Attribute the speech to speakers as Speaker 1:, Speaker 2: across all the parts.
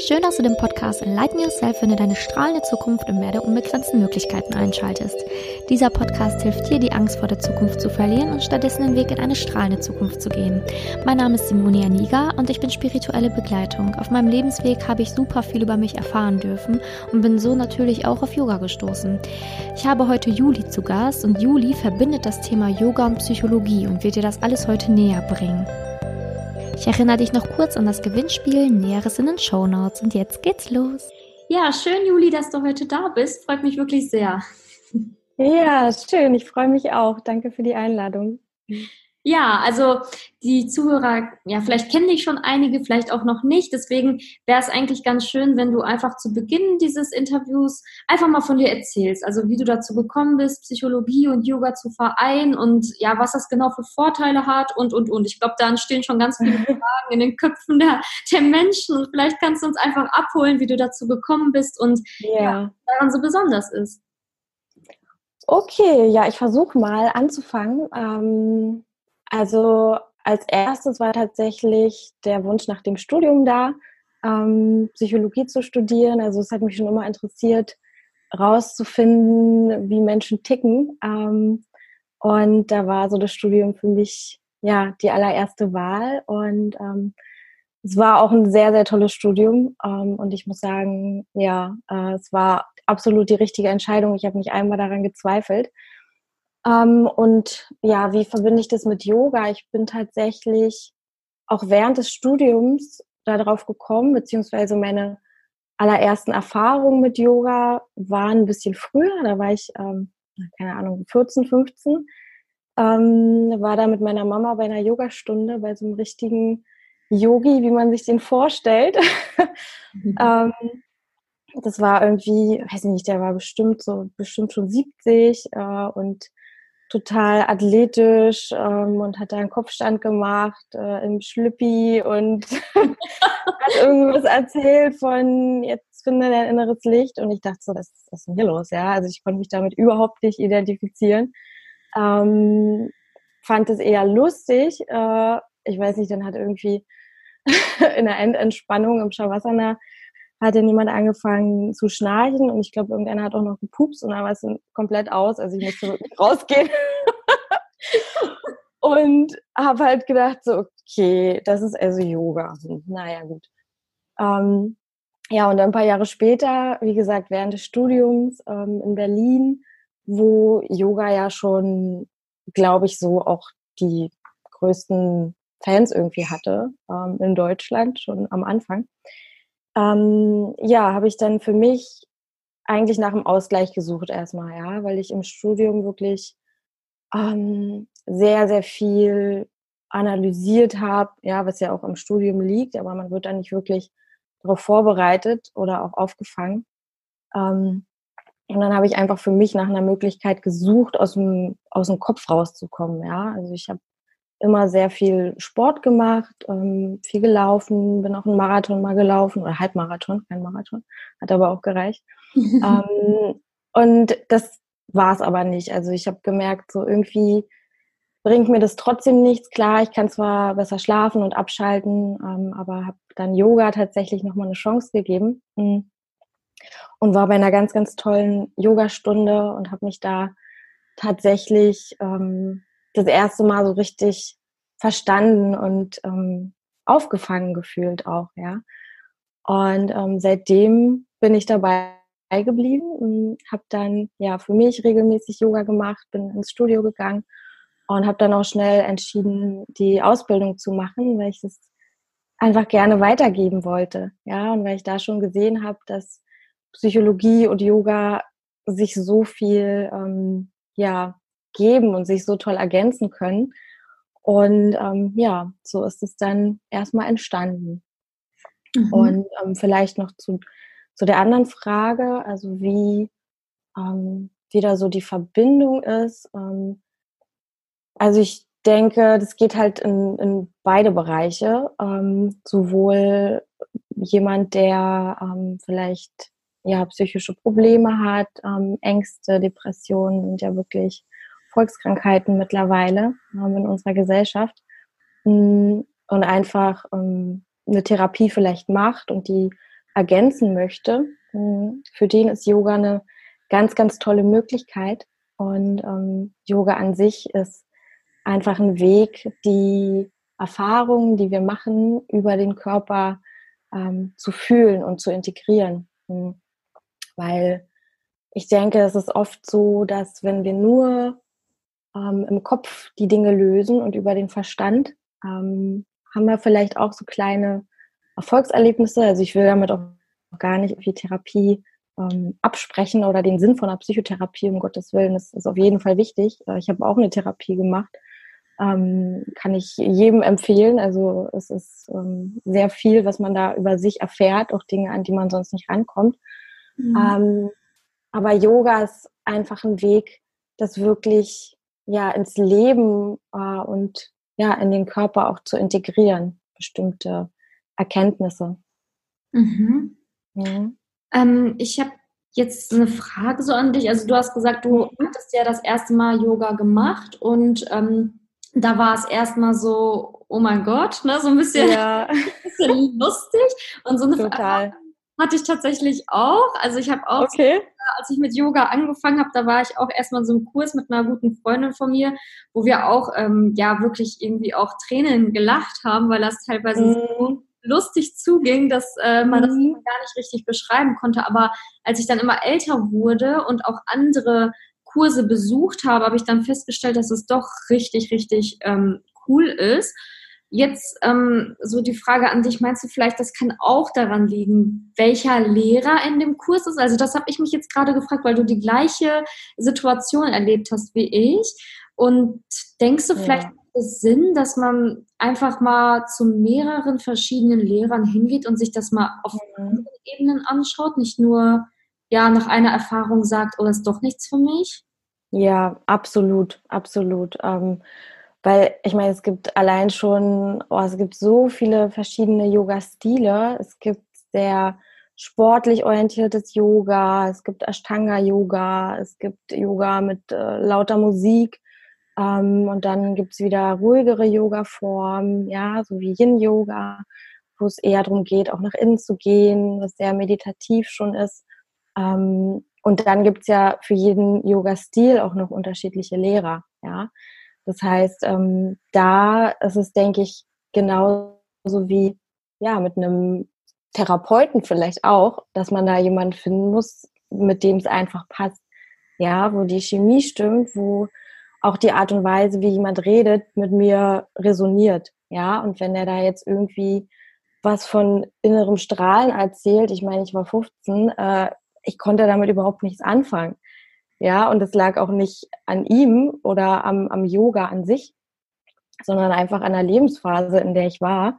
Speaker 1: Schön, dass du den Podcast Enlighten Yourself, wenn du deine strahlende Zukunft im Meer der unbegrenzten Möglichkeiten einschaltest. Dieser Podcast hilft dir, die Angst vor der Zukunft zu verlieren und stattdessen den Weg in eine strahlende Zukunft zu gehen. Mein Name ist Simonia Niga und ich bin spirituelle Begleitung. Auf meinem Lebensweg habe ich super viel über mich erfahren dürfen und bin so natürlich auch auf Yoga gestoßen. Ich habe heute Juli zu Gast und Juli verbindet das Thema Yoga und Psychologie und wird dir das alles heute näher bringen. Ich erinnere dich noch kurz an das Gewinnspiel, Näheres in den Show Notes. Und jetzt geht's los.
Speaker 2: Ja, schön, Juli, dass du heute da bist. Freut mich wirklich sehr.
Speaker 3: Ja, schön. Ich freue mich auch. Danke für die Einladung.
Speaker 2: Ja, also die Zuhörer, ja, vielleicht kennen dich schon einige, vielleicht auch noch nicht. Deswegen wäre es eigentlich ganz schön, wenn du einfach zu Beginn dieses Interviews einfach mal von dir erzählst. Also wie du dazu gekommen bist, Psychologie und Yoga zu vereinen und ja, was das genau für Vorteile hat und, und, und. Ich glaube, da entstehen schon ganz viele Fragen in den Köpfen der, der Menschen und vielleicht kannst du uns einfach abholen, wie du dazu gekommen bist und yeah. ja, daran so besonders ist.
Speaker 3: Okay, ja, ich versuche mal anzufangen. Ähm also als erstes war tatsächlich der Wunsch nach dem Studium da, ähm, Psychologie zu studieren. Also es hat mich schon immer interessiert, rauszufinden, wie Menschen ticken. Ähm, und da war so das Studium für mich ja die allererste Wahl. Und ähm, es war auch ein sehr, sehr tolles Studium. Ähm, und ich muss sagen, ja, äh, es war absolut die richtige Entscheidung. Ich habe nicht einmal daran gezweifelt. Ähm, und ja, wie verbinde ich das mit Yoga? Ich bin tatsächlich auch während des Studiums darauf gekommen, beziehungsweise meine allerersten Erfahrungen mit Yoga waren ein bisschen früher. Da war ich, ähm, keine Ahnung, 14, 15. Ähm, war da mit meiner Mama bei einer Yogastunde, bei so einem richtigen Yogi, wie man sich den vorstellt. Mhm. ähm, das war irgendwie, weiß ich nicht, der war bestimmt so, bestimmt schon 70 äh, und total athletisch ähm, und hat da einen Kopfstand gemacht äh, im Schlüppi und hat irgendwas erzählt von jetzt finde dein inneres Licht und ich dachte so, das, was ist denn hier los? Ja, also ich konnte mich damit überhaupt nicht identifizieren. Ähm, fand es eher lustig. Äh, ich weiß nicht, dann hat irgendwie in der Endentspannung im Shavasana hat ja niemand angefangen zu schnarchen und ich glaube, irgendeiner hat auch noch gepupst und dann war es komplett aus. Also ich musste rausgehen. und habe halt gedacht, so, okay, das ist also Yoga. Naja, gut. Ähm, ja, und ein paar Jahre später, wie gesagt, während des Studiums ähm, in Berlin, wo Yoga ja schon, glaube ich, so auch die größten Fans irgendwie hatte ähm, in Deutschland, schon am Anfang ähm, ja, habe ich dann für mich eigentlich nach dem Ausgleich gesucht erstmal, ja, weil ich im Studium wirklich ähm, sehr, sehr viel analysiert habe, ja, was ja auch im Studium liegt, aber man wird da nicht wirklich darauf vorbereitet oder auch aufgefangen. Ähm, und dann habe ich einfach für mich nach einer Möglichkeit gesucht, aus dem, aus dem Kopf rauszukommen, ja. Also ich habe immer sehr viel Sport gemacht, ähm, viel gelaufen, bin auch einen Marathon mal gelaufen oder Halbmarathon, kein Marathon, hat aber auch gereicht. ähm, und das war es aber nicht. Also ich habe gemerkt, so irgendwie bringt mir das trotzdem nichts. Klar, ich kann zwar besser schlafen und abschalten, ähm, aber habe dann Yoga tatsächlich nochmal eine Chance gegeben hm. und war bei einer ganz, ganz tollen Yogastunde und habe mich da tatsächlich ähm, das erste Mal so richtig verstanden und ähm, aufgefangen gefühlt auch, ja. Und ähm, seitdem bin ich dabei geblieben und habe dann ja für mich regelmäßig Yoga gemacht, bin ins Studio gegangen und habe dann auch schnell entschieden, die Ausbildung zu machen, weil ich das einfach gerne weitergeben wollte, ja, und weil ich da schon gesehen habe, dass Psychologie und Yoga sich so viel ähm, ja geben und sich so toll ergänzen können. Und ähm, ja, so ist es dann erstmal entstanden. Mhm. Und ähm, vielleicht noch zu, zu der anderen Frage, also wie, ähm, wie da so die Verbindung ist. Ähm, also ich denke, das geht halt in, in beide Bereiche. Ähm, sowohl jemand, der ähm, vielleicht ja psychische Probleme hat, ähm, Ängste, Depressionen sind ja wirklich Volkskrankheiten mittlerweile ähm, in unserer Gesellschaft mm, und einfach ähm, eine Therapie vielleicht macht und die ergänzen möchte, hm, für den ist Yoga eine ganz, ganz tolle Möglichkeit. Und ähm, Yoga an sich ist einfach ein Weg, die Erfahrungen, die wir machen, über den Körper ähm, zu fühlen und zu integrieren. Hm. Weil ich denke, es ist oft so, dass wenn wir nur ähm, im Kopf die Dinge lösen und über den Verstand, ähm, haben wir vielleicht auch so kleine Erfolgserlebnisse. Also ich will damit auch gar nicht wie Therapie ähm, absprechen oder den Sinn von einer Psychotherapie, um Gottes Willen, das ist auf jeden Fall wichtig. Äh, ich habe auch eine Therapie gemacht. Ähm, kann ich jedem empfehlen. Also es ist ähm, sehr viel, was man da über sich erfährt, auch Dinge, an die man sonst nicht rankommt. Mhm. Ähm, aber Yoga ist einfach ein Weg, das wirklich ja ins Leben äh, und ja in den Körper auch zu integrieren, bestimmte Erkenntnisse.
Speaker 2: Mhm. Ja. Ähm, ich habe jetzt eine Frage so an dich. Also du hast gesagt, du mhm. hattest ja das erste Mal Yoga gemacht und ähm, da war es erstmal so, oh mein Gott, ne, so ein bisschen, ja. ein bisschen lustig und so eine Total. Hatte ich tatsächlich auch. Also ich habe auch, okay. als ich mit Yoga angefangen habe, da war ich auch erstmal so einem Kurs mit einer guten Freundin von mir, wo wir auch ähm, ja wirklich irgendwie auch Tränen gelacht haben, weil das teilweise mhm. so lustig zuging, dass äh, man mhm. das gar nicht richtig beschreiben konnte. Aber als ich dann immer älter wurde und auch andere Kurse besucht habe, habe ich dann festgestellt, dass es doch richtig, richtig ähm, cool ist. Jetzt ähm, so die Frage an dich, meinst du vielleicht, das kann auch daran liegen, welcher Lehrer in dem Kurs ist? Also das habe ich mich jetzt gerade gefragt, weil du die gleiche Situation erlebt hast wie ich. Und denkst du ja. vielleicht es Sinn, dass man einfach mal zu mehreren verschiedenen Lehrern hingeht und sich das mal auf mhm. Ebenen anschaut, nicht nur ja nach einer Erfahrung sagt, oh, das ist doch nichts für mich?
Speaker 3: Ja, absolut, absolut. Ähm, weil ich meine, es gibt allein schon, oh, es gibt so viele verschiedene Yoga-Stile. Es gibt sehr sportlich orientiertes Yoga, es gibt Ashtanga-Yoga, es gibt Yoga mit äh, lauter Musik. Ähm, und dann gibt's wieder ruhigere Yoga-Formen, ja, so wie Yin-Yoga, wo es eher darum geht, auch nach innen zu gehen, was sehr meditativ schon ist. Ähm, und dann gibt's ja für jeden Yoga-Stil auch noch unterschiedliche Lehrer, ja. Das heißt, ähm, da ist es, denke ich, genauso wie ja mit einem Therapeuten vielleicht auch, dass man da jemanden finden muss, mit dem es einfach passt. Ja, wo die Chemie stimmt, wo auch die Art und Weise, wie jemand redet, mit mir resoniert. Ja, und wenn er da jetzt irgendwie was von innerem Strahlen erzählt, ich meine, ich war 15, äh, ich konnte damit überhaupt nichts anfangen. Ja, und es lag auch nicht an ihm oder am, am Yoga an sich, sondern einfach an der Lebensphase, in der ich war.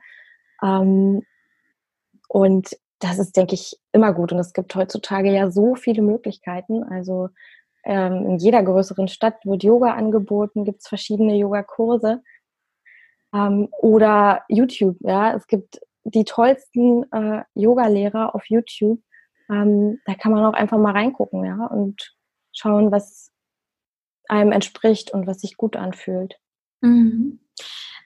Speaker 3: Ähm, und das ist, denke ich, immer gut. Und es gibt heutzutage ja so viele Möglichkeiten. Also ähm, in jeder größeren Stadt wird Yoga angeboten, gibt es verschiedene Yogakurse. Ähm, oder YouTube, ja, es gibt die tollsten äh, Yoga-Lehrer auf YouTube. Ähm, da kann man auch einfach mal reingucken, ja, und schauen, was einem entspricht und was sich gut anfühlt.
Speaker 2: Mhm.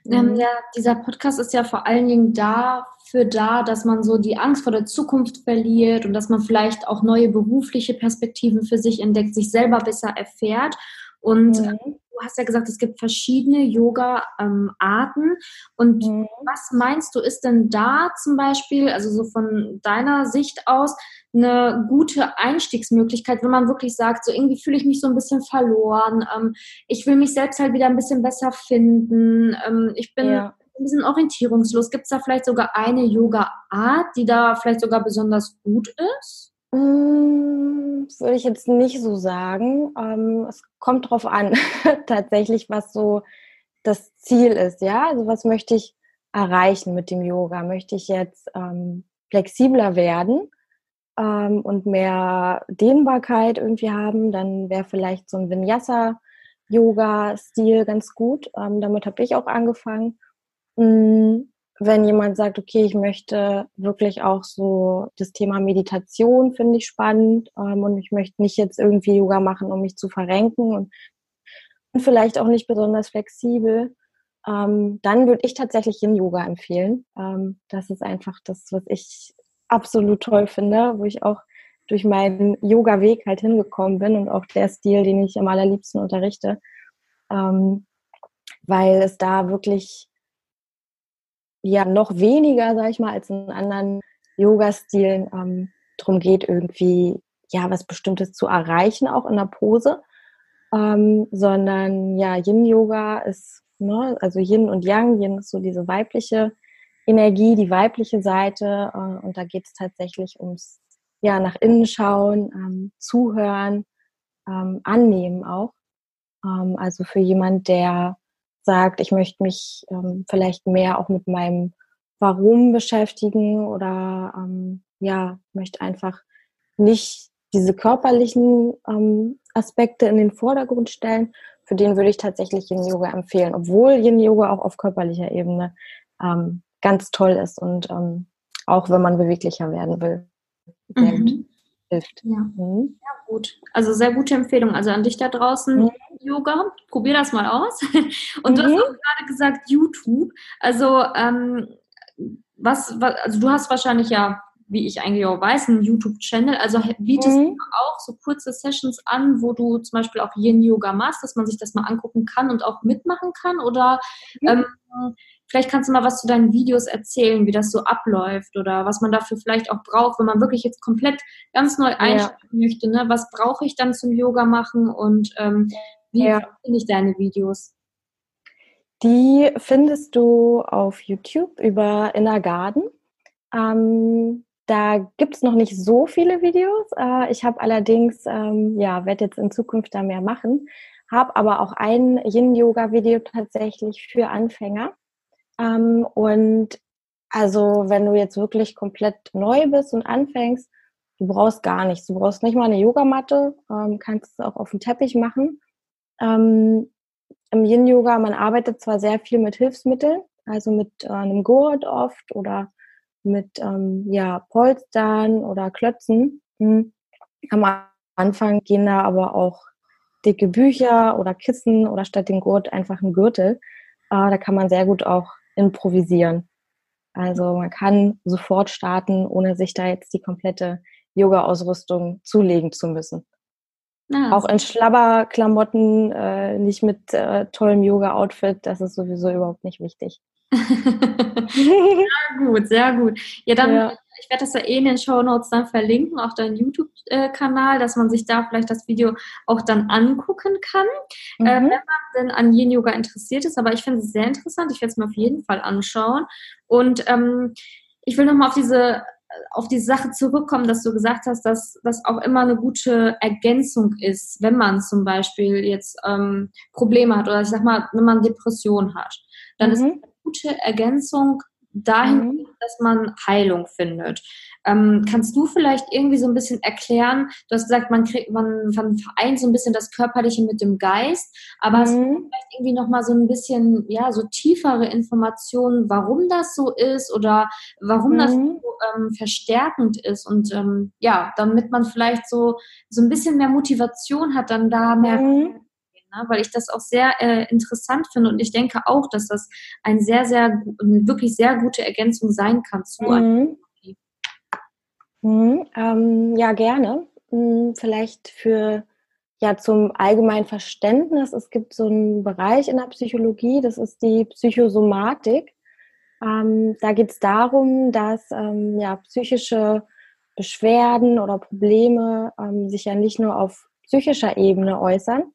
Speaker 2: Ähm, mhm. ja, dieser Podcast ist ja vor allen Dingen dafür da, dass man so die Angst vor der Zukunft verliert und dass man vielleicht auch neue berufliche Perspektiven für sich entdeckt, sich selber besser erfährt. Und mhm. Du hast ja gesagt, es gibt verschiedene Yoga-Arten. Ähm, und mhm. was meinst du, ist denn da zum Beispiel, also so von deiner Sicht aus, eine gute Einstiegsmöglichkeit, wenn man wirklich sagt, so irgendwie fühle ich mich so ein bisschen verloren, ähm, ich will mich selbst halt wieder ein bisschen besser finden, ähm, ich bin ja. ein bisschen orientierungslos. Gibt es da vielleicht sogar eine Yoga-Art, die da vielleicht sogar besonders gut ist?
Speaker 3: Mm, würde ich jetzt nicht so sagen. Ähm, es kommt drauf an, tatsächlich, was so das Ziel ist. Ja, also was möchte ich erreichen mit dem Yoga? Möchte ich jetzt ähm, flexibler werden? ähm, und mehr Dehnbarkeit irgendwie haben, dann wäre vielleicht so ein Vinyasa-Yoga-Stil ganz gut. Damit habe ich auch angefangen. Mhm. Wenn jemand sagt, okay, ich möchte wirklich auch so das Thema Meditation finde ich spannend ähm, und ich möchte nicht jetzt irgendwie Yoga machen, um mich zu verrenken und vielleicht auch nicht besonders flexibel, ähm, dann würde ich tatsächlich Yin Yoga empfehlen. Ähm, das ist einfach das, was ich absolut toll finde, wo ich auch durch meinen Yoga-Weg halt hingekommen bin und auch der Stil, den ich am allerliebsten unterrichte, ähm, weil es da wirklich ja noch weniger, sag ich mal, als in anderen Yoga-Stilen ähm, darum geht, irgendwie ja was Bestimmtes zu erreichen, auch in der Pose, ähm, sondern ja, Yin-Yoga ist, ne, also Yin und Yang, Yin ist so diese weibliche Energie, die weibliche Seite äh, und da geht es tatsächlich ums ja, nach innen schauen, ähm, zuhören, ähm, annehmen auch. Ähm, also für jemand, der sagt, ich möchte mich ähm, vielleicht mehr auch mit meinem Warum beschäftigen oder ähm, ja, möchte einfach nicht diese körperlichen ähm, Aspekte in den Vordergrund stellen, für den würde ich tatsächlich Yin Yoga empfehlen, obwohl Yin Yoga auch auf körperlicher Ebene ähm, ganz toll ist und ähm, auch wenn man beweglicher werden will, mhm.
Speaker 2: hilft. Ja. Mhm. ja, gut. Also sehr gute Empfehlung. Also an dich da draußen, mhm. Yoga, probier das mal aus. Und du hast mhm. auch gerade gesagt, YouTube. Also ähm, was, was, also du hast wahrscheinlich ja wie ich eigentlich auch weiß, einen YouTube-Channel. Also bietest mhm. du auch so kurze Sessions an, wo du zum Beispiel auch Yin-Yoga machst, dass man sich das mal angucken kann und auch mitmachen kann? Oder mhm. ähm, vielleicht kannst du mal was zu deinen Videos erzählen, wie das so abläuft oder was man dafür vielleicht auch braucht, wenn man wirklich jetzt komplett ganz neu einsteigen ja. möchte. Ne? Was brauche ich dann zum Yoga machen und ähm, wie ja. finde ich deine Videos?
Speaker 3: Die findest du auf YouTube über Inner Garden. Ähm, da gibt es noch nicht so viele Videos. Äh, ich habe allerdings, ähm, ja, werde jetzt in Zukunft da mehr machen, habe aber auch ein Yin-Yoga-Video tatsächlich für Anfänger. Ähm, und also, wenn du jetzt wirklich komplett neu bist und anfängst, du brauchst gar nichts. Du brauchst nicht mal eine Yogamatte, ähm, kannst es auch auf dem Teppich machen. Ähm, Im Yin-Yoga, man arbeitet zwar sehr viel mit Hilfsmitteln, also mit äh, einem Gurt oft oder mit ähm, ja, Polstern oder Klötzen. Hm. Am Anfang gehen da aber auch dicke Bücher oder Kissen oder statt dem Gurt einfach ein Gürtel. Äh, da kann man sehr gut auch improvisieren. Also man kann sofort starten, ohne sich da jetzt die komplette Yoga-Ausrüstung zulegen zu müssen. Ah, auch in Schlabberklamotten, äh, nicht mit äh, tollem Yoga-Outfit, das ist sowieso überhaupt nicht wichtig.
Speaker 2: sehr gut, sehr gut. Ja, dann, ja. ich werde das ja eh in den Show Notes dann verlinken, auch deinen YouTube-Kanal, dass man sich da vielleicht das Video auch dann angucken kann, äh, mhm. äh, wenn man denn an Yin Yoga interessiert ist. Aber ich finde es sehr interessant. Ich werde es mir auf jeden Fall anschauen. Und ähm, ich will nochmal auf diese auf die Sache zurückkommen, dass du gesagt hast, dass das auch immer eine gute Ergänzung ist, wenn man zum Beispiel jetzt ähm, Probleme hat oder ich sag mal, wenn man Depression hat, dann mhm. ist eine gute Ergänzung dahin, mhm. dass man Heilung findet. Ähm, kannst du vielleicht irgendwie so ein bisschen erklären, du hast gesagt, man kriegt, man, man vereint so ein bisschen das Körperliche mit dem Geist, aber mhm. hast du vielleicht irgendwie nochmal so ein bisschen, ja, so tiefere Informationen, warum das so ist oder warum mhm. das so ähm, verstärkend ist und ähm, ja, damit man vielleicht so, so ein bisschen mehr Motivation hat, dann da mehr mhm ne? weil ich das auch sehr äh, interessant finde und ich denke auch, dass das ein sehr, sehr, wirklich sehr gute Ergänzung sein kann zu mhm.
Speaker 3: Mhm, ähm, ja, gerne. Mhm, vielleicht für ja zum allgemeinen Verständnis. Es gibt so einen Bereich in der Psychologie, das ist die Psychosomatik. Ähm, da geht es darum, dass ähm, ja psychische Beschwerden oder Probleme ähm, sich ja nicht nur auf psychischer Ebene äußern,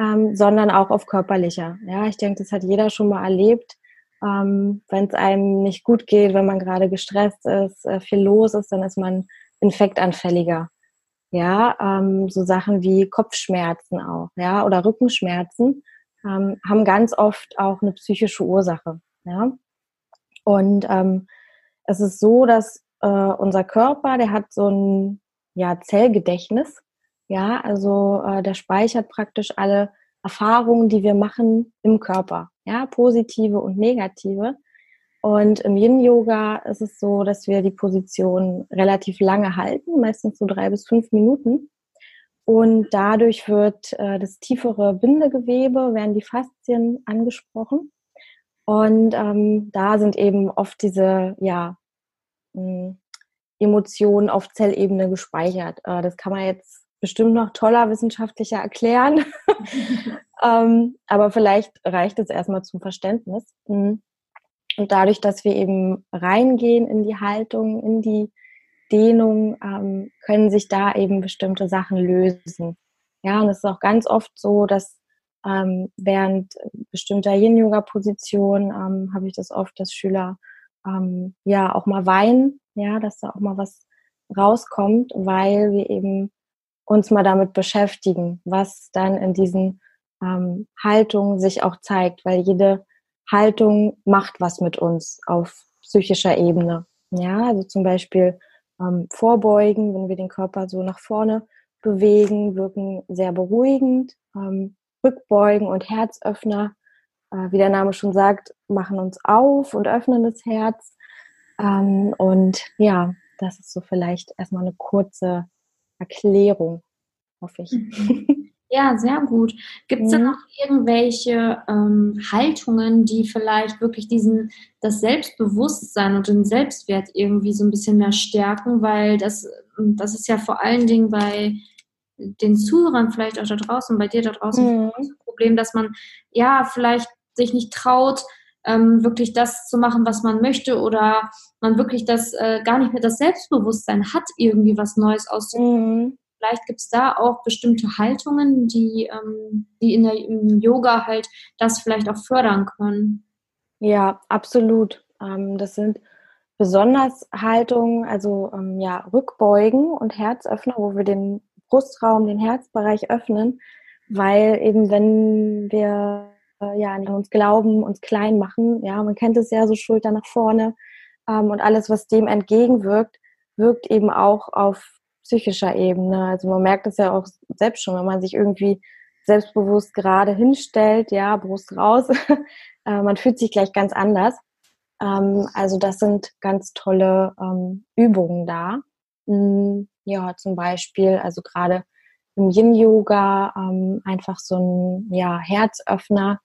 Speaker 3: ähm, sondern auch auf körperlicher. Ja, ich denke, das hat jeder schon mal erlebt. Ähm, wenn es einem nicht gut geht, wenn man gerade gestresst ist, äh, viel los ist, dann ist man infektanfälliger. Ja, ähm, so Sachen wie Kopfschmerzen auch, ja, oder Rückenschmerzen ähm, haben ganz oft auch eine psychische Ursache. Ja, und ähm, es ist so, dass äh, unser Körper, der hat so ein ja, Zellgedächtnis. Ja, also äh, der speichert praktisch alle Erfahrungen, die wir machen im Körper, ja, positive und negative. Und im Yin-Yoga ist es so, dass wir die Position relativ lange halten, meistens so drei bis fünf Minuten. Und dadurch wird äh, das tiefere Bindegewebe, werden die Faszien angesprochen. Und ähm, da sind eben oft diese, ja, mh, hm, Emotionen auf Zellebene gespeichert. Äh, das kann man jetzt bestimmt noch toller wissenschaftlicher erklären. ähm, aber vielleicht reicht es erstmal zum Verständnis. Mhm. Und dadurch, dass wir eben reingehen in die Haltung, in die Dehnung, ähm, können sich da eben bestimmte Sachen lösen. Ja, und es ist auch ganz oft so, dass ähm, während bestimmter Yin-Yoga-Positionen ähm, habe ich das oft, dass Schüler ähm, ja auch mal weinen, ja, dass da auch mal was rauskommt, weil wir eben uns mal damit beschäftigen, was dann in diesen ähm, Haltungen sich auch zeigt, weil jede Haltung macht was mit uns auf psychischer Ebene. Ja, also zum Beispiel ähm, vorbeugen, wenn wir den Körper so nach vorne bewegen, wirken sehr beruhigend. Ähm, Rückbeugen und Herzöffner, äh, wie der Name schon sagt, machen uns auf und öffnen das Herz. Ähm, und ja, das ist so vielleicht erstmal eine kurze Erklärung, hoffe ich.
Speaker 2: Ja, sehr gut. Gibt es mhm. da noch irgendwelche ähm, Haltungen, die vielleicht wirklich diesen, das Selbstbewusstsein und den Selbstwert irgendwie so ein bisschen mehr stärken? Weil das, das ist ja vor allen Dingen bei den Zuhörern vielleicht auch da draußen, bei dir da draußen, mhm. das Problem, dass man ja vielleicht sich nicht traut, ähm, wirklich das zu machen, was man möchte oder man wirklich das äh, gar nicht mehr das Selbstbewusstsein hat, irgendwie was Neues auszuprobieren. Mhm. Vielleicht gibt es da auch bestimmte Haltungen, die, ähm, die in der, im Yoga halt das vielleicht auch fördern können.
Speaker 3: Ja, absolut. Ähm, das sind besonders Haltungen, also ähm, ja, Rückbeugen und Herzöffner, wo wir den Brustraum, den Herzbereich öffnen, weil eben wenn wir ja an uns glauben, uns klein machen, ja, man kennt es ja so Schulter nach vorne ähm, und alles, was dem entgegenwirkt, wirkt eben auch auf psychischer Ebene. Also man merkt es ja auch selbst schon, wenn man sich irgendwie selbstbewusst gerade hinstellt, ja, Brust raus, äh, man fühlt sich gleich ganz anders. Ähm, also das sind ganz tolle ähm, Übungen da. Hm, ja, zum Beispiel, also gerade im Yin-Yoga ähm, einfach so ein ja, Herzöffner,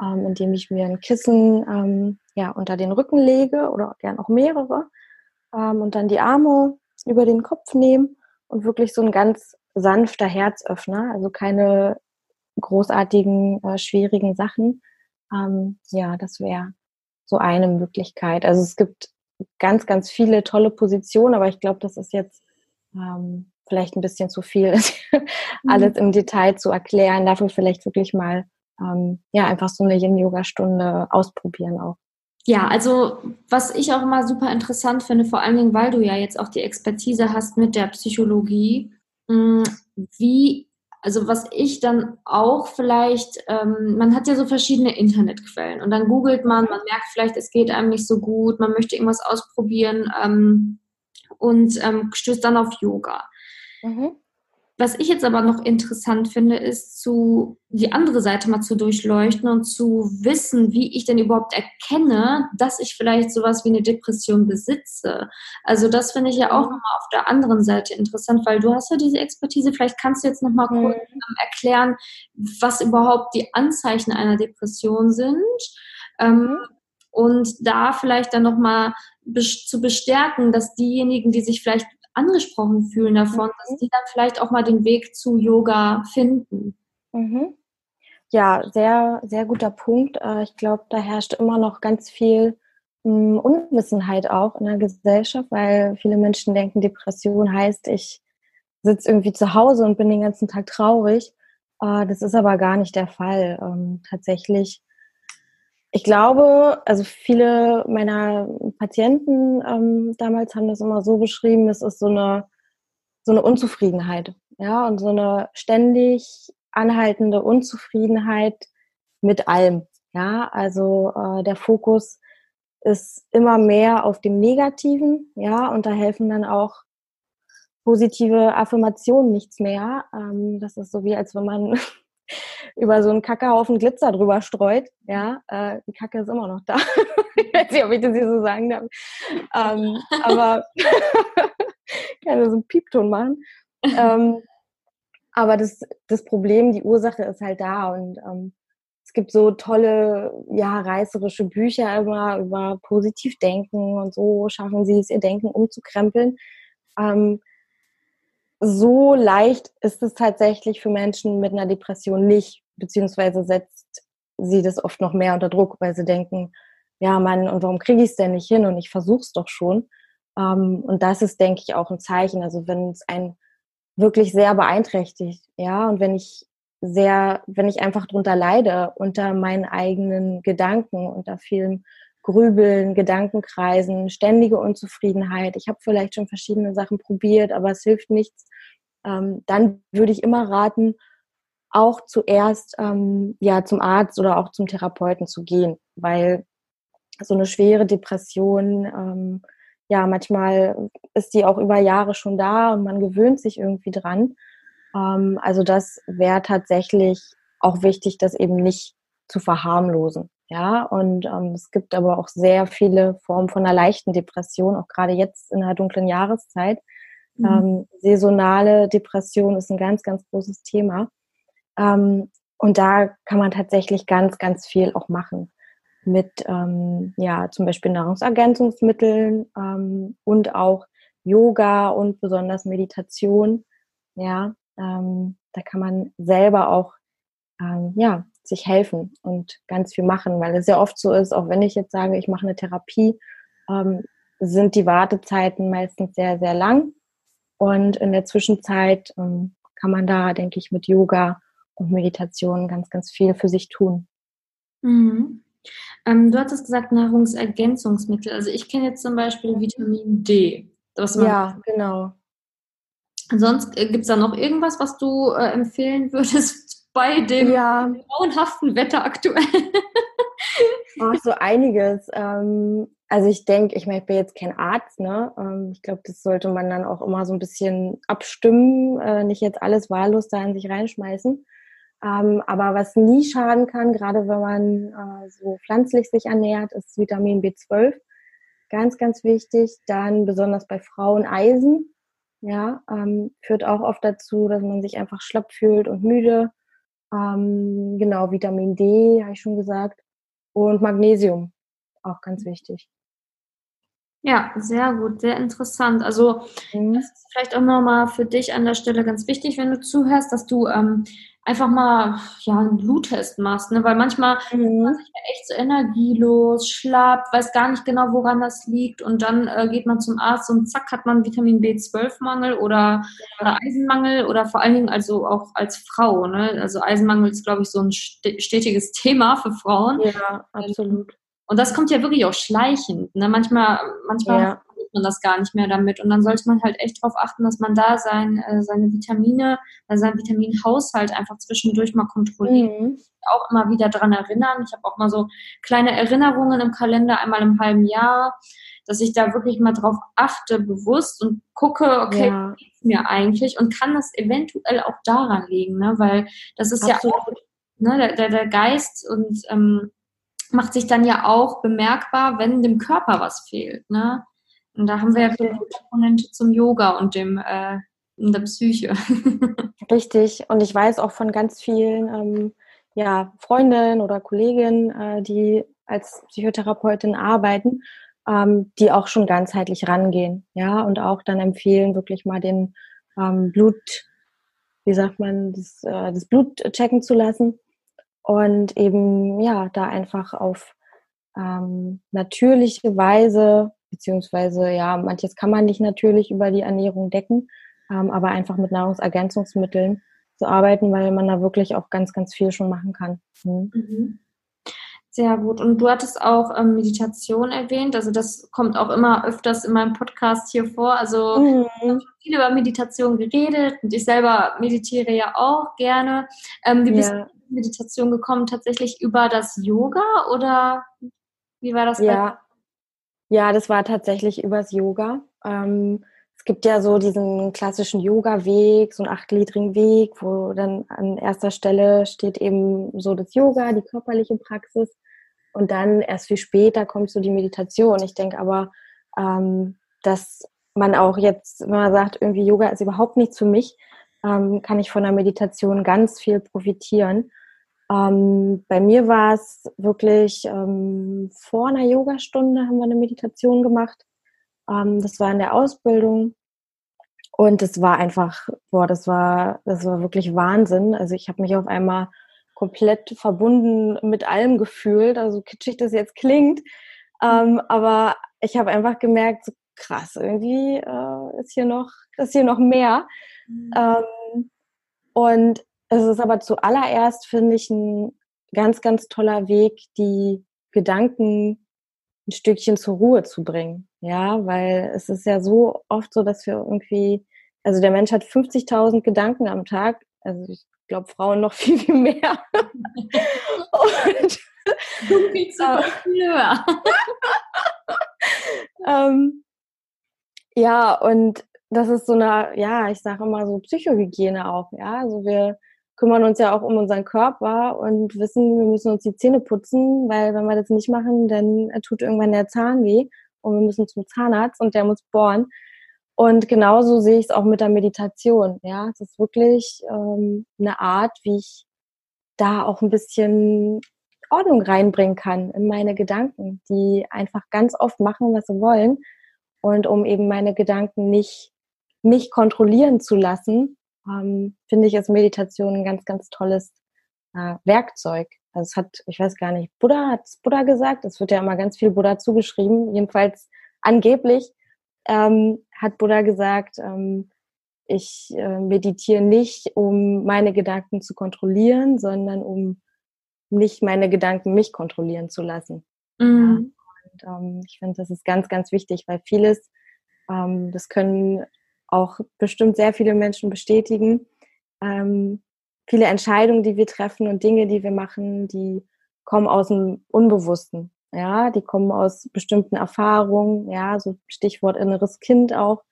Speaker 3: ähm, indem ich mir ein Kissen ähm, ja, unter den Rücken lege oder gern auch mehrere ähm, und dann die Arme über den Kopf nehme und wirklich so ein ganz sanfter Herzöffner, also keine großartigen, äh, schwierigen Sachen. Ähm, ja, das wäre so eine Möglichkeit. Also es gibt ganz, ganz viele tolle Positionen, aber ich glaube, das ist jetzt ähm, vielleicht ein bisschen zu viel, alles mhm. im Detail zu erklären. Dafür vielleicht wirklich mal ähm, ja einfach so eine Yin-Yoga-Stunde ausprobieren auch.
Speaker 2: Ja, also was ich auch immer super interessant finde, vor allen Dingen, weil du ja jetzt auch die Expertise hast mit der Psychologie, mm, wie, also was ich dann auch vielleicht, ähm, man hat ja so verschiedene Internetquellen und dann googelt man, man merkt vielleicht, es geht einem nicht so gut, man möchte irgendwas ausprobieren ähm, und ähm, stößt dann auf Yoga. Mhm. Was ich jetzt aber noch interessant finde, ist zu die andere Seite mal zu durchleuchten und zu wissen, wie ich denn überhaupt erkenne, dass ich vielleicht sowas wie eine Depression besitze. Also das finde ich ja auch mhm. nochmal auf der anderen Seite interessant, weil du hast ja diese Expertise. Vielleicht kannst du jetzt nochmal mhm. kurz ähm, erklären, was überhaupt die Anzeichen einer Depression sind. Ähm, mhm. Und da vielleicht dann nochmal zu bestärken, dass diejenigen, die sich vielleicht angesprochen fühlen davon, mhm. dass die dann vielleicht auch mal den Weg zu Yoga finden.
Speaker 3: Mhm. Ja, sehr, sehr guter Punkt. Äh, ich glaube, da herrscht immer noch ganz viel hm, Unwissenheit auch in der Gesellschaft, weil viele Menschen denken, Depression heißt, ich sitze irgendwie zu Hause und bin den ganzen Tag traurig. Äh, das ist aber gar nicht der Fall. Ähm, tatsächlich ich glaube, also viele meiner Patienten ähm, damals haben das immer so beschrieben, es ist so eine, so eine Unzufriedenheit, ja, und so eine ständig anhaltende Unzufriedenheit mit allem, ja, also äh, der Fokus ist immer mehr auf dem Negativen, ja, und da helfen dann auch positive Affirmationen nichts mehr. Ähm, das ist so wie, als wenn man über so einen Kackehaufen Glitzer drüber streut, ja, äh, die Kacke ist immer noch da. ich weiß nicht, ob ich das hier so sagen darf. Ähm, aber kann ja so einen Piepton machen. Ähm, aber das, das Problem, die Ursache ist halt da und ähm, es gibt so tolle, ja, reißerische Bücher immer über Positivdenken und so schaffen sie es, ihr Denken umzukrempeln. Ähm, so leicht ist es tatsächlich für Menschen mit einer Depression nicht, beziehungsweise setzt sie das oft noch mehr unter Druck, weil sie denken, ja, Mann, und warum kriege ich es denn nicht hin? Und ich versuche es doch schon. Ähm, und das ist, denke ich, auch ein Zeichen. Also wenn es einen wirklich sehr beeinträchtigt, ja, und wenn ich sehr, wenn ich einfach drunter leide, unter meinen eigenen Gedanken, unter vielen Grübeln, Gedankenkreisen, ständige Unzufriedenheit. Ich habe vielleicht schon verschiedene Sachen probiert, aber es hilft nichts. Ähm, dann würde ich immer raten, auch zuerst ähm, ja zum Arzt oder auch zum Therapeuten zu gehen, weil so eine schwere Depression ähm, ja manchmal ist die auch über Jahre schon da und man gewöhnt sich irgendwie dran. Ähm, also das wäre tatsächlich auch wichtig, das eben nicht zu verharmlosen. Ja, und ähm, es gibt aber auch sehr viele Formen von einer leichten Depression, auch gerade jetzt in der dunklen Jahreszeit. Mhm. Ähm, saisonale Depression ist ein ganz, ganz großes Thema. Ähm, und da kann man tatsächlich ganz, ganz viel auch machen mit ähm, ja zum Beispiel Nahrungsergänzungsmitteln ähm, und auch Yoga und besonders Meditation. Ja, ähm, da kann man selber auch ähm, ja, sich helfen und ganz viel machen, weil es ja oft so ist, auch wenn ich jetzt sage, ich mache eine Therapie, ähm, sind die Wartezeiten meistens sehr, sehr lang. Und in der Zwischenzeit ähm, kann man da, denke ich, mit Yoga und Meditation ganz, ganz viel für sich tun.
Speaker 2: Mhm. Ähm, du hattest gesagt Nahrungsergänzungsmittel. Also ich kenne jetzt zum Beispiel Vitamin D.
Speaker 3: ja, genau.
Speaker 2: Sonst äh, gibt es da noch irgendwas, was du äh, empfehlen würdest bei dem ja. grauenhaften Wetter aktuell?
Speaker 3: Ach, so einiges. Ähm, also ich denke, ich meine, ich bin jetzt kein Arzt, ne? Ähm, ich glaube, das sollte man dann auch immer so ein bisschen abstimmen, äh, nicht jetzt alles wahllos da in sich reinschmeißen. Ähm, aber was nie schaden kann, gerade wenn man äh, so pflanzlich sich ernährt, ist Vitamin B12. Ganz, ganz wichtig. Dann besonders bei Frauen Eisen ja, ähm, führt auch oft dazu, dass man sich einfach schlapp fühlt und müde. Ähm, genau, Vitamin D, habe ich schon gesagt. Und Magnesium, auch ganz wichtig.
Speaker 2: Ja, sehr gut, sehr interessant. Also mhm. das ist vielleicht auch nochmal für dich an der Stelle ganz wichtig, wenn du zuhörst, dass du ähm, einfach mal ja, einen Bluttest machst, ne? weil manchmal mhm. ist man echt so energielos, schlapp, weiß gar nicht genau, woran das liegt und dann äh, geht man zum Arzt und zack hat man Vitamin B12-Mangel oder, oder, Eisenmangel oder vor allen Dingen also auch als Frau. Ne? Also Eisenmangel ist, glaube ich, so ein stetiges Thema für Frauen.
Speaker 3: Ja, absolut.
Speaker 2: Und das kommt ja wirklich auch schleichend. Ne? Manchmal, manchmal ja man das gar nicht mehr damit. Und dann sollte man halt echt darauf achten, dass man da sein, äh, seine Vitamine, äh, seinen Vitaminhaushalt einfach zwischendurch mal kontrolliert. Mhm. Auch immer wieder dran erinnern. Ich habe auch mal so kleine Erinnerungen im Kalender, einmal im halben Jahr, dass ich da wirklich mal drauf achte, bewusst und gucke, okay, ja. mir eigentlich? Und kann das eventuell auch daran liegen, ne? Weil das ist Absolut. ja auch, ne, der, der, der Geist und ähm, macht sich dann ja auch bemerkbar, wenn dem Körper was fehlt. Ne? Und da haben wir ja die Komponente zum Yoga und dem äh, in der Psyche.
Speaker 3: Richtig. Und ich weiß auch von ganz vielen ähm, ja, Freundinnen oder Kolleginnen, äh, die als Psychotherapeutin arbeiten, ähm, die auch schon ganzheitlich rangehen, ja, und auch dann empfehlen, wirklich mal den ähm, Blut, wie sagt man, das, äh, das Blut checken zu lassen und eben ja da einfach auf ähm, natürliche Weise beziehungsweise ja, manches kann man nicht natürlich über die Ernährung decken, ähm, aber einfach mit Nahrungsergänzungsmitteln zu arbeiten, weil man da wirklich auch ganz, ganz viel schon machen kann. Mhm.
Speaker 2: Mhm. Sehr gut. Und du hattest auch ähm, Meditation erwähnt. Also das kommt auch immer öfters in meinem Podcast hier vor. Also mhm. ich habe viel über Meditation geredet und ich selber meditiere ja auch gerne. Ähm, wie bist ja. du in Meditation gekommen? Tatsächlich über das Yoga oder wie war das?
Speaker 3: Ja, ja, das war tatsächlich übers Yoga. Ähm, es gibt ja so diesen klassischen Yoga-Weg, so einen achtgliedrigen Weg, wo dann an erster Stelle steht eben so das Yoga, die körperliche Praxis. Und dann erst viel später kommt so die Meditation. Ich denke aber, ähm, dass man auch jetzt, wenn man sagt, irgendwie Yoga ist überhaupt nichts für mich, ähm, kann ich von der Meditation ganz viel profitieren. Ähm, bei mir war es wirklich ähm, vor einer Yogastunde haben wir eine Meditation gemacht. Ähm, das war in der Ausbildung. Und es war einfach, boah, das war, das war wirklich Wahnsinn. Also ich habe mich auf einmal komplett verbunden mit allem gefühlt, also kitschig das jetzt klingt. Ähm, aber ich habe einfach gemerkt, so krass, irgendwie äh, ist hier noch, ist hier noch mehr. Mhm. Ähm, und es ist aber zuallererst, finde ich, ein ganz, ganz toller Weg, die Gedanken ein Stückchen zur Ruhe zu bringen. Ja, weil es ist ja so oft so, dass wir irgendwie, also der Mensch hat 50.000 Gedanken am Tag. Also ich glaube, Frauen noch viel, viel mehr. Und, viel zu höher. ähm, ja, und das ist so eine, ja, ich sage immer so Psychohygiene auch, ja. Also wir kümmern uns ja auch um unseren Körper und wissen, wir müssen uns die Zähne putzen, weil wenn wir das nicht machen, dann tut irgendwann der Zahn weh und wir müssen zum Zahnarzt und der muss bohren. Und genauso sehe ich es auch mit der Meditation. Ja, es ist wirklich ähm, eine Art, wie ich da auch ein bisschen Ordnung reinbringen kann in meine Gedanken, die einfach ganz oft machen, was sie wollen. Und um eben meine Gedanken nicht mich kontrollieren zu lassen, ähm, finde ich, ist Meditation ein ganz, ganz tolles äh, Werkzeug. Also es hat, ich weiß gar nicht, Buddha hat es Buddha gesagt, es wird ja immer ganz viel Buddha zugeschrieben, jedenfalls angeblich ähm, hat Buddha gesagt, ähm, ich äh, meditiere nicht, um meine Gedanken zu kontrollieren, sondern um nicht meine Gedanken mich kontrollieren zu lassen. Mhm. Ja, und ähm, ich finde, das ist ganz, ganz wichtig, weil vieles, ähm, das können auch bestimmt sehr viele Menschen bestätigen. Ähm, viele Entscheidungen, die wir treffen und Dinge, die wir machen, die kommen aus dem Unbewussten. Ja, die kommen aus bestimmten Erfahrungen, ja, so Stichwort inneres Kind auch.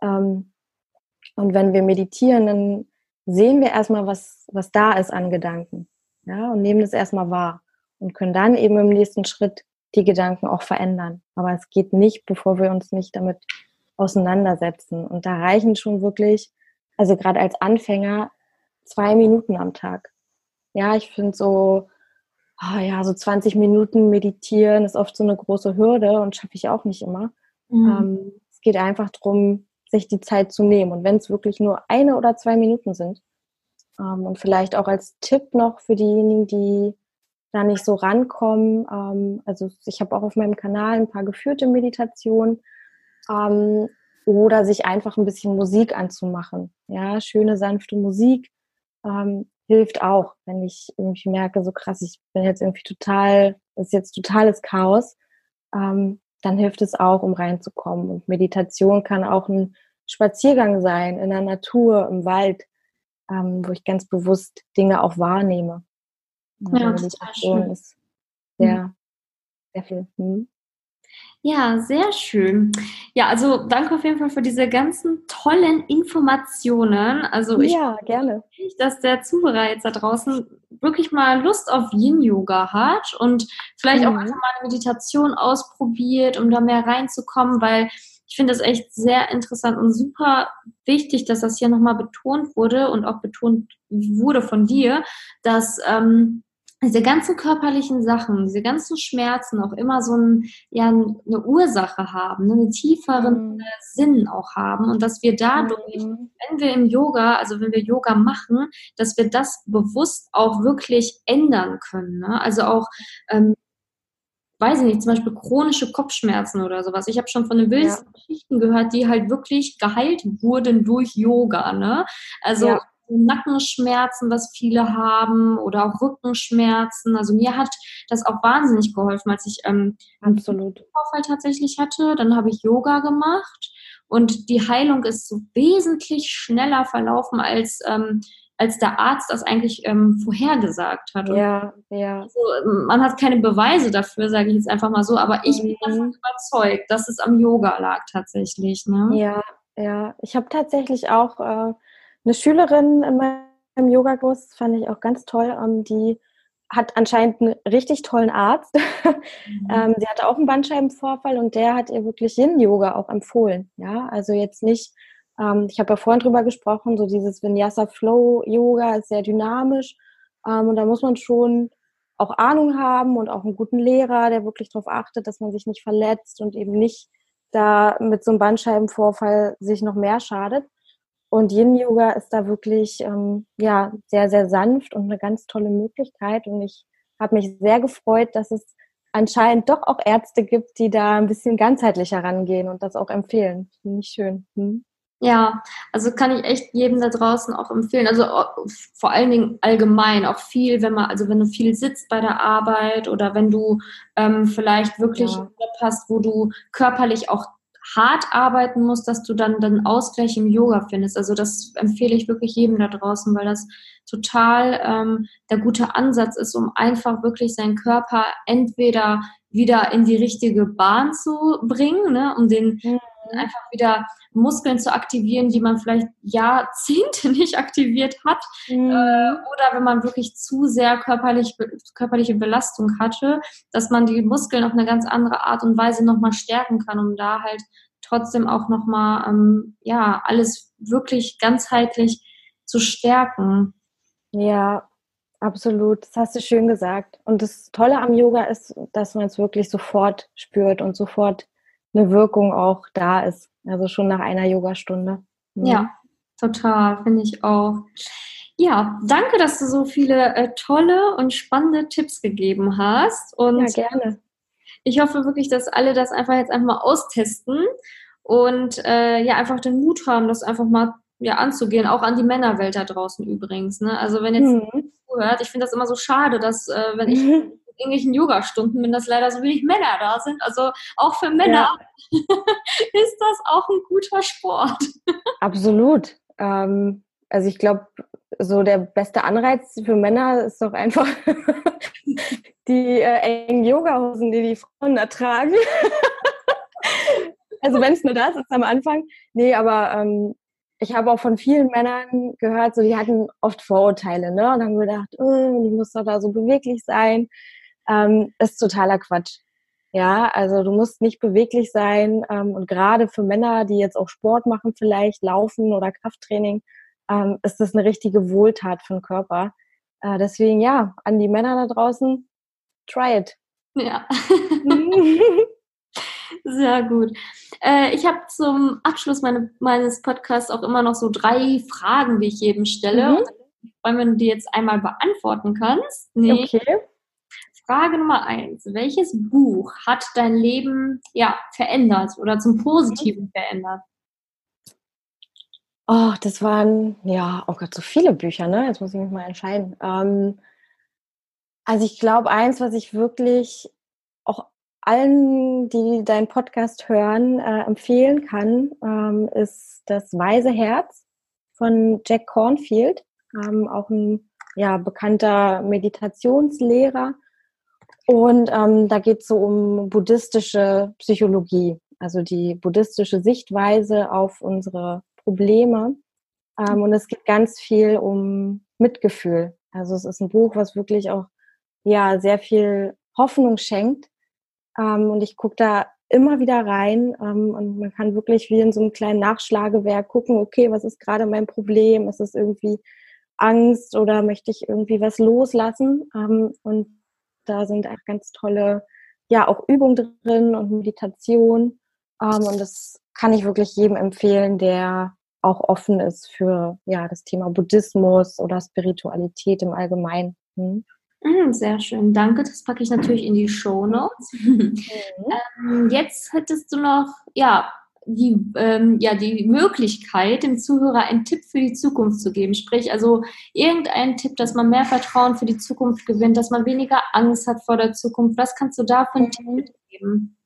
Speaker 3: Ähm, und wenn wir meditieren, dann sehen wir erstmal, was, was da ist an Gedanken. Ja, und nehmen das erstmal wahr und können dann eben im nächsten Schritt die Gedanken auch verändern. Aber es geht nicht, bevor wir uns nicht damit auseinandersetzen. Und da reichen schon wirklich, also gerade als Anfänger, zwei Minuten am Tag. Ja, ich finde so, oh ja, so 20 Minuten meditieren ist oft so eine große Hürde und schaffe ich auch nicht immer. Mhm. Ähm, es geht einfach darum, sich die Zeit zu nehmen. Und wenn es wirklich nur eine oder zwei Minuten sind, ähm, und vielleicht auch als Tipp noch für diejenigen, die da nicht so rankommen, ähm, also ich habe auch auf meinem Kanal ein paar geführte Meditationen, ähm, oder sich einfach ein bisschen Musik anzumachen. Ja, schöne, sanfte Musik ähm, hilft auch, wenn ich irgendwie merke, so krass, ich bin jetzt irgendwie total, ist jetzt totales Chaos, ähm, dann hilft es auch, um reinzukommen. Und Meditation kann auch ein Spaziergang sein in der Natur, im Wald, ähm, wo ich ganz bewusst Dinge auch wahrnehme. Also ja, Meditation ist sehr, mhm. sehr viel. Hm.
Speaker 2: Ja, sehr schön. Ja, also danke auf jeden Fall für diese ganzen tollen Informationen. Also ich
Speaker 3: ja, gerne.
Speaker 2: dass der Zuhörer jetzt da draußen wirklich mal Lust auf Yin-Yoga hat und vielleicht mhm. auch einfach mal eine Meditation ausprobiert, um da mehr reinzukommen, weil ich finde das echt sehr interessant und super wichtig, dass das hier nochmal betont wurde und auch betont wurde von dir, dass ähm, diese ganzen körperlichen Sachen, diese ganzen Schmerzen auch immer so ein, ja, eine Ursache haben, einen tieferen mhm. Sinn auch haben und dass wir dadurch, mhm. wenn wir im Yoga, also wenn wir Yoga machen, dass wir das bewusst auch wirklich ändern können. Ne? Also auch ähm, weiß ich nicht, zum Beispiel chronische Kopfschmerzen oder sowas. Ich habe schon von den wildesten ja. Geschichten gehört, die halt wirklich geheilt wurden durch Yoga. Ne? Also ja. Nackenschmerzen, was viele haben, oder auch Rückenschmerzen. Also mir hat das auch wahnsinnig geholfen, als ich ähm, Absolut. einen Vorfall tatsächlich hatte. Dann habe ich Yoga gemacht und die Heilung ist so wesentlich schneller verlaufen als ähm, als der Arzt das eigentlich ähm, vorhergesagt hat. Und
Speaker 3: ja, ja.
Speaker 2: Also, man hat keine Beweise dafür, sage ich jetzt einfach mal so, aber ich mhm. bin davon überzeugt, dass es am Yoga lag tatsächlich. Ne?
Speaker 3: Ja, ja. Ich habe tatsächlich auch äh, eine Schülerin in meinem Yoga-Kurs, fand ich auch ganz toll, ähm, die hat anscheinend einen richtig tollen Arzt. Mhm. ähm, sie hatte auch einen Bandscheibenvorfall und der hat ihr wirklich Yin-Yoga auch empfohlen. Ja, also jetzt nicht, ähm, ich habe ja vorhin drüber gesprochen, so dieses Vinyasa Flow Yoga ist sehr dynamisch. Und da muss man schon auch Ahnung haben und auch einen guten Lehrer, der wirklich darauf achtet, dass man sich nicht verletzt und eben nicht da mit so einem Bandscheibenvorfall sich noch mehr schadet. Und Yin Yoga ist da wirklich ähm, ja sehr sehr sanft und eine ganz tolle Möglichkeit. Und ich habe mich sehr gefreut, dass es anscheinend doch auch Ärzte gibt, die da ein bisschen ganzheitlicher rangehen und das auch empfehlen. Finde ich schön. Hm?
Speaker 2: Ja, also kann ich echt jedem da draußen auch empfehlen. Also vor allen Dingen allgemein auch viel, wenn man, also wenn du viel sitzt bei der Arbeit oder wenn du ähm, vielleicht wirklich ja. hast, wo du körperlich auch hart arbeiten musst, dass du dann den Ausgleich im Yoga findest. Also das empfehle ich wirklich jedem da draußen, weil das total ähm, der gute Ansatz ist, um einfach wirklich seinen Körper entweder wieder in die richtige Bahn zu bringen, ne, um den mhm. Einfach wieder Muskeln zu aktivieren, die man vielleicht Jahrzehnte nicht aktiviert hat. Mhm. Äh, oder wenn man wirklich zu sehr körperlich, körperliche Belastung hatte, dass man die Muskeln auf eine ganz andere Art und Weise nochmal stärken kann, um da halt trotzdem auch nochmal, ähm, ja, alles wirklich ganzheitlich zu stärken.
Speaker 3: Ja, absolut. Das hast du schön gesagt. Und das Tolle am Yoga ist, dass man es wirklich sofort spürt und sofort eine Wirkung auch da ist. Also schon nach einer Yogastunde.
Speaker 2: Ja, ja total, finde ich auch. Ja, danke, dass du so viele äh, tolle und spannende Tipps gegeben hast. Und
Speaker 3: ja, gerne.
Speaker 2: Ich hoffe wirklich, dass alle das einfach jetzt einfach mal austesten und äh, ja, einfach den Mut haben, das einfach mal ja, anzugehen, auch an die Männerwelt da draußen übrigens. Ne? Also wenn jetzt mhm. zuhört, ich finde das immer so schade, dass äh, wenn ich mhm. irgendwelchen Yoga-Stunden bin, dass leider so wenig Männer da sind. Also auch für Männer ja. ist das auch ein guter Sport.
Speaker 3: Absolut. Ähm, also ich glaube, so der beste Anreiz für Männer ist doch einfach die äh, engen Yoga-Hosen, die die Frauen ertragen. also wenn es nur das ist am Anfang. Nee, aber ähm, ich habe auch von vielen Männern gehört, so die hatten oft Vorurteile, ne? Und haben gedacht, oh, ich muss doch da so beweglich sein. Ähm, ist totaler Quatsch. Ja, also du musst nicht beweglich sein. Ähm, und gerade für Männer, die jetzt auch Sport machen, vielleicht Laufen oder Krafttraining, ähm, ist das eine richtige Wohltat für den Körper. Äh, deswegen ja, an die Männer da draußen, try it.
Speaker 2: Ja. Sehr gut. Äh, ich habe zum Abschluss meine, meines Podcasts auch immer noch so drei Fragen, die ich jedem stelle. Mhm. Ich freue wenn du die jetzt einmal beantworten kannst.
Speaker 3: Nee. Okay.
Speaker 2: Frage Nummer eins. Welches Buch hat dein Leben ja, verändert oder zum Positiven verändert?
Speaker 3: Oh, das waren, ja, oh Gott, so viele Bücher, ne? Jetzt muss ich mich mal entscheiden. Ähm, also ich glaube, eins, was ich wirklich auch allen, die deinen Podcast hören, äh, empfehlen kann, ähm, ist das Weise Herz von Jack Cornfield, ähm, auch ein ja, bekannter Meditationslehrer. Und ähm, da geht es so um buddhistische Psychologie, also die buddhistische Sichtweise auf unsere Probleme. Ähm, und es geht ganz viel um Mitgefühl. Also es ist ein Buch, was wirklich auch ja sehr viel Hoffnung schenkt ähm, und ich gucke da immer wieder rein ähm, und man kann wirklich wie in so einem kleinen Nachschlagewerk gucken, okay, was ist gerade mein Problem? Ist es irgendwie Angst oder möchte ich irgendwie was loslassen? Ähm, und da sind auch ganz tolle, ja, auch Übungen drin und Meditation. Ähm, und das kann ich wirklich jedem empfehlen, der auch offen ist für ja das Thema Buddhismus oder Spiritualität im Allgemeinen. Hm?
Speaker 2: Mm, sehr schön, danke. Das packe ich natürlich in die Show Notes. Mhm. ähm, jetzt hättest du noch, ja, die, ähm, ja, die Möglichkeit, dem Zuhörer einen Tipp für die Zukunft zu geben. Sprich, also irgendeinen Tipp, dass man mehr Vertrauen für die Zukunft gewinnt, dass man weniger Angst hat vor der Zukunft. Was kannst du da für einen Tipp mhm. mitgeben?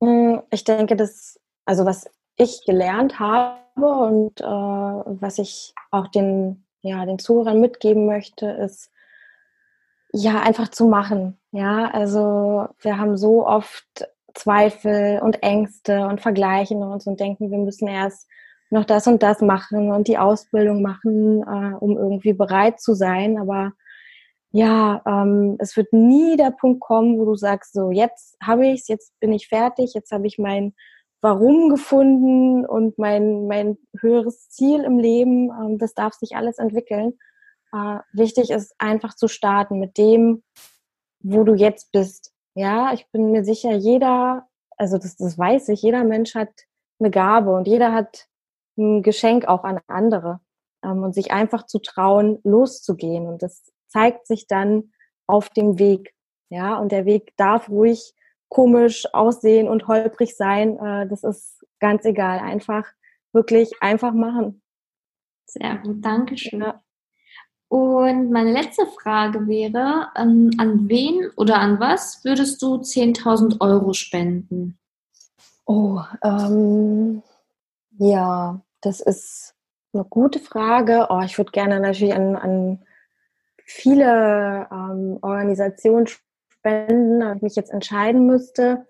Speaker 3: Mm, ich denke, dass, also was ich gelernt habe und äh, was ich auch den, ja, den Zuhörern mitgeben möchte, ist, ja, einfach zu machen. Ja, also wir haben so oft Zweifel und Ängste und vergleichen uns und denken, wir müssen erst noch das und das machen und die Ausbildung machen, äh, um irgendwie bereit zu sein. Aber ja, ähm, es wird nie der Punkt kommen, wo du sagst, so jetzt habe ich es, jetzt bin ich fertig, jetzt habe ich mein Warum gefunden und mein, mein höheres Ziel im Leben. Ähm, das darf sich alles entwickeln. äh, wichtig ist, einfach zu starten mit dem, wo du jetzt bist. Ja, ich bin mir sicher, jeder, also das, das weiß ich, jeder Mensch hat eine Gabe und jeder hat ein Geschenk auch an andere. Ähm, und sich einfach zu trauen, loszugehen. Und das zeigt sich dann auf dem Weg. Ja, und der Weg darf ruhig komisch aussehen und holprig sein. Äh, das ist ganz egal. Einfach wirklich einfach machen.
Speaker 2: Sehr gut, Dankeschön. Ja. Und meine letzte Frage wäre, ähm, an wen oder an was würdest du 10.000 Euro spenden?
Speaker 3: Oh, ähm, ja, das ist eine gute Frage. Oh, ich würde gerne natürlich an, an viele ähm, Organisationen spenden, wenn ich mich jetzt entscheiden müsste,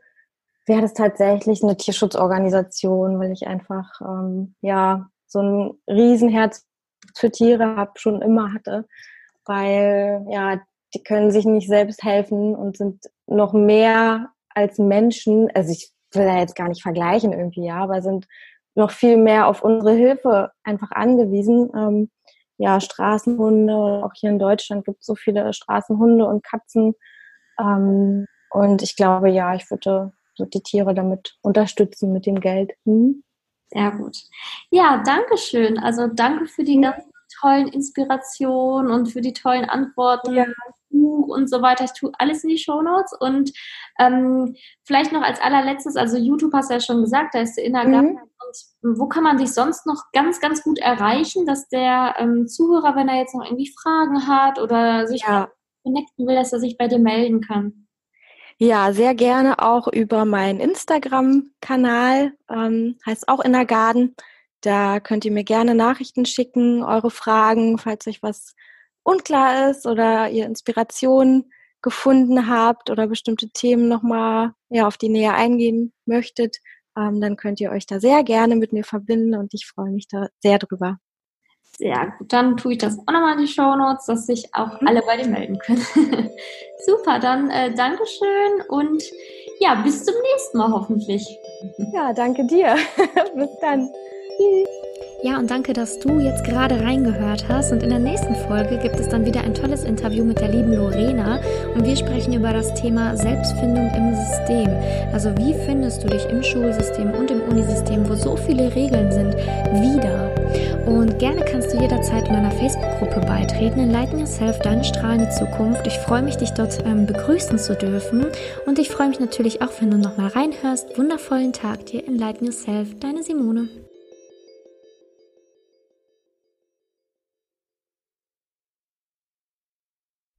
Speaker 3: wäre das tatsächlich eine Tierschutzorganisation, weil ich einfach ähm, ja so ein Riesenherz für Tiere habe, schon immer hatte, weil ja die können sich nicht selbst helfen und sind noch mehr als Menschen. Also ich will da jetzt gar nicht vergleichen irgendwie, ja, aber sind noch viel mehr auf unsere Hilfe einfach angewiesen. Ähm, ja, Straßenhunde, auch hier in Deutschland gibt es so viele Straßenhunde und Katzen. Ähm, und ich glaube, ja, ich würde so die Tiere damit unterstützen mit dem Geld. Hm?
Speaker 2: Sehr gut. Ja, danke schön. Also danke für die ganzen tollen Inspirationen und für die tollen Antworten. Ja. Buch und so weiter. Ich tue alles in die Shownotes und ähm, vielleicht noch als allerletztes, also YouTube hast du ja schon gesagt, da ist der Inner mhm. Und wo kann man dich sonst noch ganz, ganz gut erreichen, dass der ähm, Zuhörer, wenn er jetzt noch irgendwie Fragen hat oder sich ja. connecten will, dass er sich bei dir melden kann?
Speaker 3: Ja, sehr gerne auch über meinen Instagram-Kanal, ähm, heißt auch Inner Garden. Da könnt ihr mir gerne Nachrichten schicken, eure Fragen, falls euch was unklar ist oder ihr Inspiration gefunden habt oder bestimmte Themen nochmal ja, auf die näher eingehen möchtet, ähm, dann könnt ihr euch da sehr gerne mit mir verbinden und ich freue mich da sehr drüber.
Speaker 2: Sehr gut, dann tue ich das auch nochmal in die Show Notes, dass sich auch mhm. alle bei dir melden können. Super, dann äh, Dankeschön und ja, bis zum nächsten Mal hoffentlich.
Speaker 3: Ja, danke dir. bis dann.
Speaker 1: Tschüss. Ja, und danke, dass du jetzt gerade reingehört hast. Und in der nächsten Folge gibt es dann wieder ein tolles Interview mit der lieben Lorena. Und wir sprechen über das Thema Selbstfindung im System. Also wie findest du dich im Schulsystem und im Unisystem, wo so viele Regeln sind, wieder? Und gerne kannst du jederzeit in einer Facebook-Gruppe beitreten, Enlighten Yourself, deine strahlende Zukunft. Ich freue mich, dich dort ähm, begrüßen zu dürfen. Und ich freue mich natürlich auch, wenn du nochmal reinhörst. Wundervollen Tag dir, Enlighten Yourself, deine Simone.